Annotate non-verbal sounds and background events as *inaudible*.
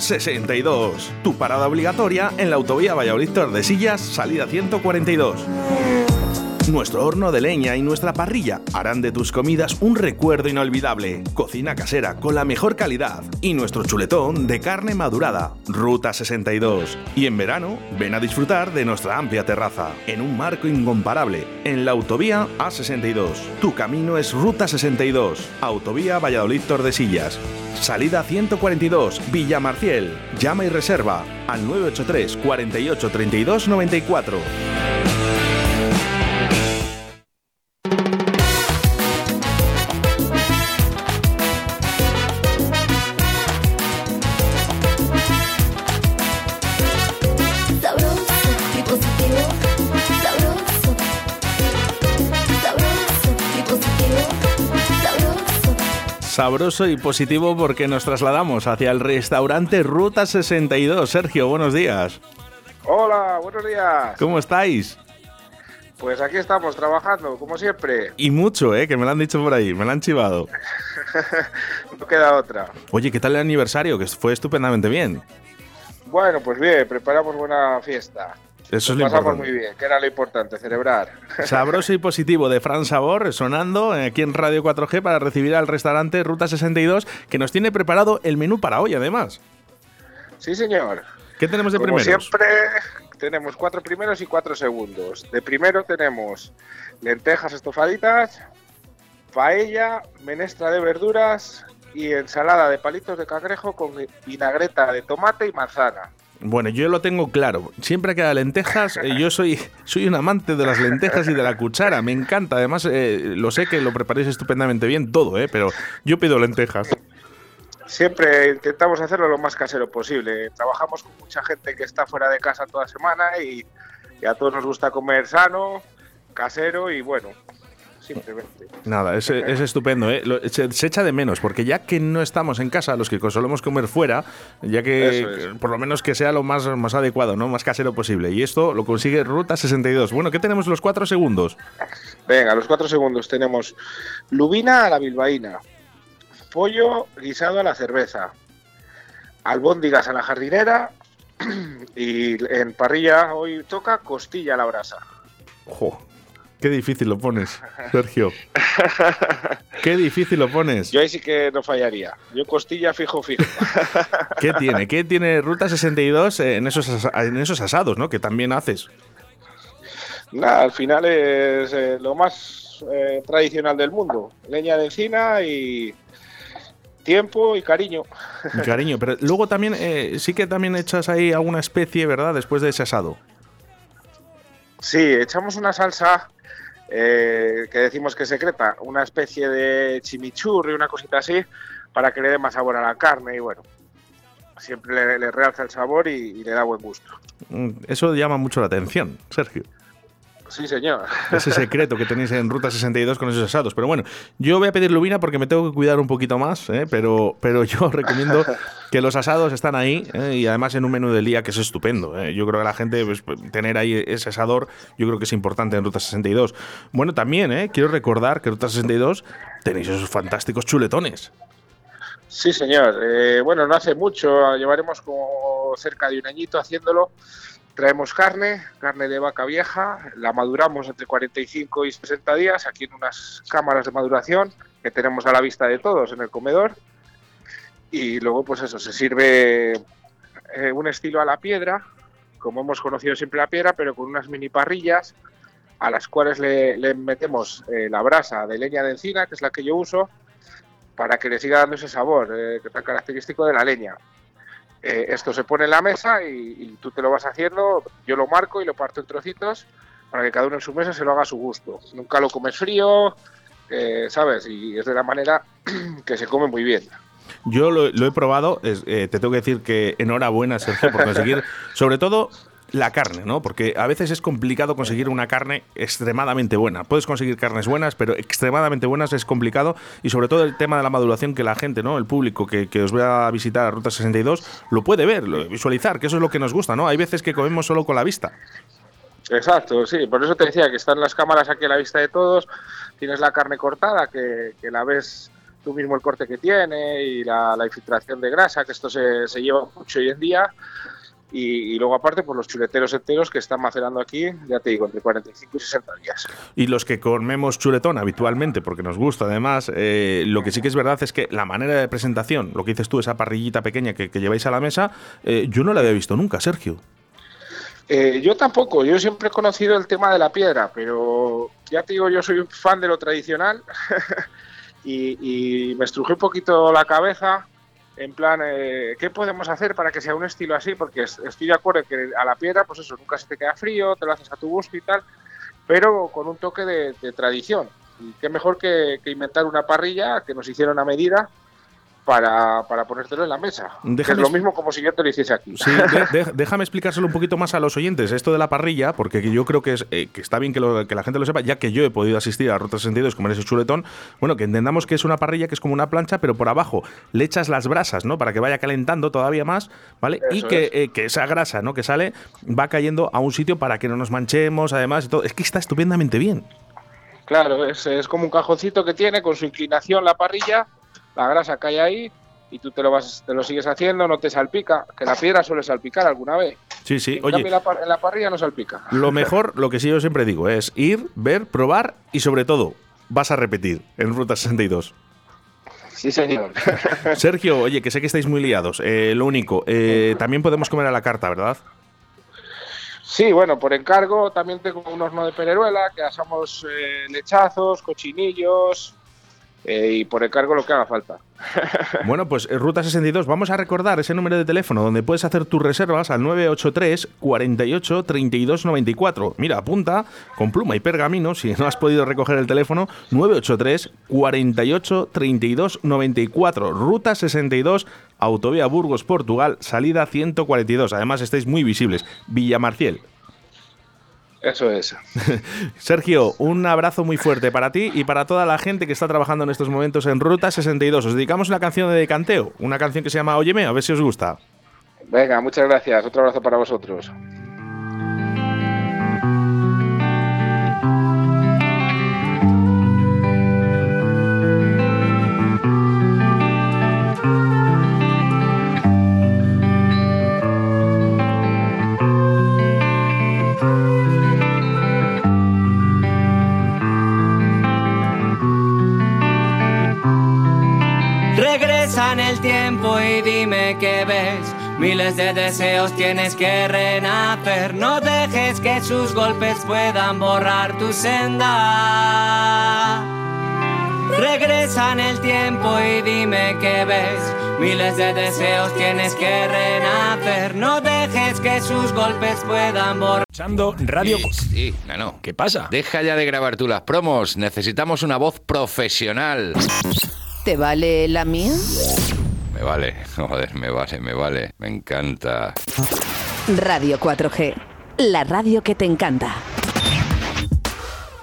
Ruta 62, tu parada obligatoria en la autovía Valladolid Tordesillas, salida 142. Nuestro horno de leña y nuestra parrilla harán de tus comidas un recuerdo inolvidable. Cocina casera con la mejor calidad y nuestro chuletón de carne madurada. Ruta 62. Y en verano, ven a disfrutar de nuestra amplia terraza, en un marco incomparable, en la autovía A62. Tu camino es Ruta 62, Autovía Valladolid Tordesillas. Salida 142, Villa Marciel. Llama y reserva al 983 48 32 94. Sabroso y positivo porque nos trasladamos hacia el restaurante Ruta 62. Sergio, buenos días. Hola, buenos días. ¿Cómo estáis? Pues aquí estamos trabajando, como siempre. Y mucho, ¿eh? Que me lo han dicho por ahí, me lo han chivado. *laughs* no queda otra. Oye, ¿qué tal el aniversario? Que fue estupendamente bien. Bueno, pues bien, preparamos buena fiesta. Eso es lo pasamos muy bien, que era lo importante, celebrar. *laughs* Sabroso y positivo de Fran Sabor sonando aquí en Radio 4G para recibir al restaurante Ruta 62 que nos tiene preparado el menú para hoy además. Sí, señor. ¿Qué tenemos de Como primeros? siempre tenemos cuatro primeros y cuatro segundos. De primero tenemos lentejas estofaditas, paella, menestra de verduras y ensalada de palitos de cangrejo con vinagreta de tomate y manzana. Bueno, yo lo tengo claro. Siempre que hay lentejas, eh, yo soy, soy un amante de las lentejas y de la cuchara. Me encanta. Además, eh, lo sé que lo preparéis estupendamente bien todo, ¿eh? pero yo pido lentejas. Siempre intentamos hacerlo lo más casero posible. Trabajamos con mucha gente que está fuera de casa toda semana y a todos nos gusta comer sano, casero y bueno, simplemente. Nada, es, es estupendo, ¿eh? se, echa de menos, porque ya que no estamos en casa, los que solemos comer fuera, ya que por lo menos que sea lo más, más adecuado, ¿no? Más casero posible. Y esto lo consigue Ruta 62. Bueno, ¿qué tenemos los cuatro segundos? Venga, los cuatro segundos tenemos lubina a la bilbaína, pollo guisado a la cerveza, albóndigas a la jardinera *clears throat* y en parrilla hoy toca costilla a la brasa. Ojo, Qué difícil lo pones, Sergio. Qué difícil lo pones. Yo ahí sí que no fallaría. Yo costilla fijo, fijo. ¿Qué tiene? ¿Qué tiene Ruta 62 en esos, en esos asados, ¿no? Que también haces. Nada, al final es eh, lo más eh, tradicional del mundo. Leña de encina y tiempo y cariño. cariño, pero luego también eh, sí que también echas ahí alguna especie, ¿verdad? Después de ese asado. Sí, echamos una salsa eh, que decimos que es secreta, una especie de chimichurri, una cosita así, para que le dé más sabor a la carne y bueno, siempre le, realza el sabor y le da buen gusto. Mm, eso llama mucho la atención, Sergio. Sí, señor. Ese secreto que tenéis en Ruta 62 con esos asados. Pero bueno, yo voy a pedir lubina porque me tengo que cuidar un poquito más, ¿eh? pero, pero yo *laughs* recomiendo que los asados están ahí ¿eh? y además en un menú del día que es estupendo. ¿eh? Yo creo que la gente, pues, tener ahí ese asador, yo creo que es importante en Ruta 62. Bueno, también quiero recordar que en Ruta 62 tenéis esos fantásticos chuletones. Sí, señor. bueno, no hace mucho, llevaremos como cerca de un añito haciéndolo Traemos carne, carne de vaca vieja, la maduramos entre 45 y 60 días aquí en unas cámaras de maduración que tenemos a la vista de todos en el comedor. Y luego, pues eso, se sirve eh, un estilo a la piedra, como hemos conocido siempre la piedra, pero con unas mini parrillas a las cuales le, metemos eh, la brasa de leña de encina, que es la que yo uso, para que le siga dando ese sabor eh, tan característico de la leña. Eh, esto se pone en la mesa y, tú te lo vas haciendo, yo lo marco y lo parto en trocitos para que cada uno en su mesa se lo haga a su gusto. Nunca lo comes frío, eh, ¿sabes? Y es de la manera *clears throat* que se come muy bien. Yo lo, he probado, eh, te tengo que decir que enhorabuena, Sergio, por conseguir, *laughs* sobre todo la carne, ¿no? Porque a veces es complicado conseguir una carne extremadamente buena. Puedes conseguir carnes buenas, pero extremadamente buenas es complicado. Y sobre todo el tema de la maduración que la gente, ¿no? El público que, os vea a visitar a Ruta 62 lo puede ver, lo, visualizar, que eso es lo que nos gusta, ¿no? Hay veces que comemos solo con la vista. Exacto, sí, por eso te decía que están las cámaras aquí a la vista de todos, tienes la carne cortada que, que la ves tú mismo el corte que tiene y la, infiltración de grasa, que esto se, se lleva mucho hoy en día. Y, luego aparte por pues los chuleteros enteros que están macerando aquí, ya te digo, entre 45 y 60 días. Y los que comemos chuletón habitualmente, porque nos gusta además, eh, lo que sí que es verdad es que la manera de presentación, lo que dices tú, esa parrillita pequeña que, lleváis a la mesa, eh, yo no la había visto nunca, Sergio. Eh, yo tampoco, yo siempre he conocido el tema de la piedra, pero ya te digo, yo soy un fan de lo tradicional *laughs* y, y me estrujé un poquito la cabeza en plan, eh, ¿qué podemos hacer para que sea un estilo así? Porque estoy de acuerdo que a la piedra, pues eso, nunca se te queda frío, te lo haces a tu gusto y tal, pero con un toque de, tradición. Y qué mejor que, que, inventar una parrilla que nos hicieron a medida para, para ponértelo en la mesa. es lo mismo como si yo te lo hiciese aquí. Sí, déjame explicárselo un poquito más a los oyentes, esto de la parrilla, porque yo creo que, es, eh, que está bien que, que, la gente lo sepa, ya que yo he podido asistir a Ruta 62 comer ese chuletón, bueno, que entendamos que es una parrilla que es como una plancha, pero por abajo le echas las brasas, ¿no? Para que vaya calentando todavía más, ¿vale? y que, eh, que, esa grasa, ¿no? Que sale, va cayendo a un sitio para que no nos manchemos, además, y todo. Es que está estupendamente bien. Claro, es, es como un cajoncito que tiene con su inclinación la parrilla la grasa cae ahí y tú te lo vas te lo sigues haciendo, no te salpica, que la piedra suele salpicar alguna vez. Sí, sí, oye. En la, en la parrilla no salpica. Lo mejor, lo que sí yo siempre digo, es ir, ver, probar y sobre todo, vas a repetir en Ruta 62. Sí, señor. *laughs* Sergio, oye, que sé que estáis muy liados. Eh, lo único, eh, también podemos comer a la carta, ¿verdad? Sí, bueno, por encargo también tengo un horno de pereruela que asamos eh, lechazos, cochinillos, eh, y por el cargo lo que haga falta. *laughs* Bueno, pues eh, Ruta 62, vamos a recordar ese número de teléfono donde puedes hacer tus reservas al 983 48 32 94. Mira, apunta con pluma y pergamino, si no has podido recoger el teléfono, 983 48 32 94. Ruta 62, Autovía Burgos, Portugal, salida 142. Además, estáis muy visibles. Villamarciel, eso es. *laughs* Sergio, un abrazo muy fuerte para ti y para toda la gente que está trabajando en estos momentos en Ruta 62. Os dedicamos una canción de decanteo, una canción que se llama Óyeme, a ver si os gusta. Venga, muchas gracias. Otro abrazo para vosotros. Que ves. Miles de deseos tienes que renacer. No dejes que sus golpes puedan borrar tu senda. Regresa en el tiempo y dime qué ves. Miles de deseos tienes que renacer. No dejes que sus golpes puedan borrar. Radio. Sí, no, no. ¿Qué pasa? Deja ya de grabar tú las promos. Necesitamos una voz profesional. ¿Te vale la mía? Me vale, *laughs* joder, me vale, me vale, me encanta. Radio 4G, la radio que te encanta.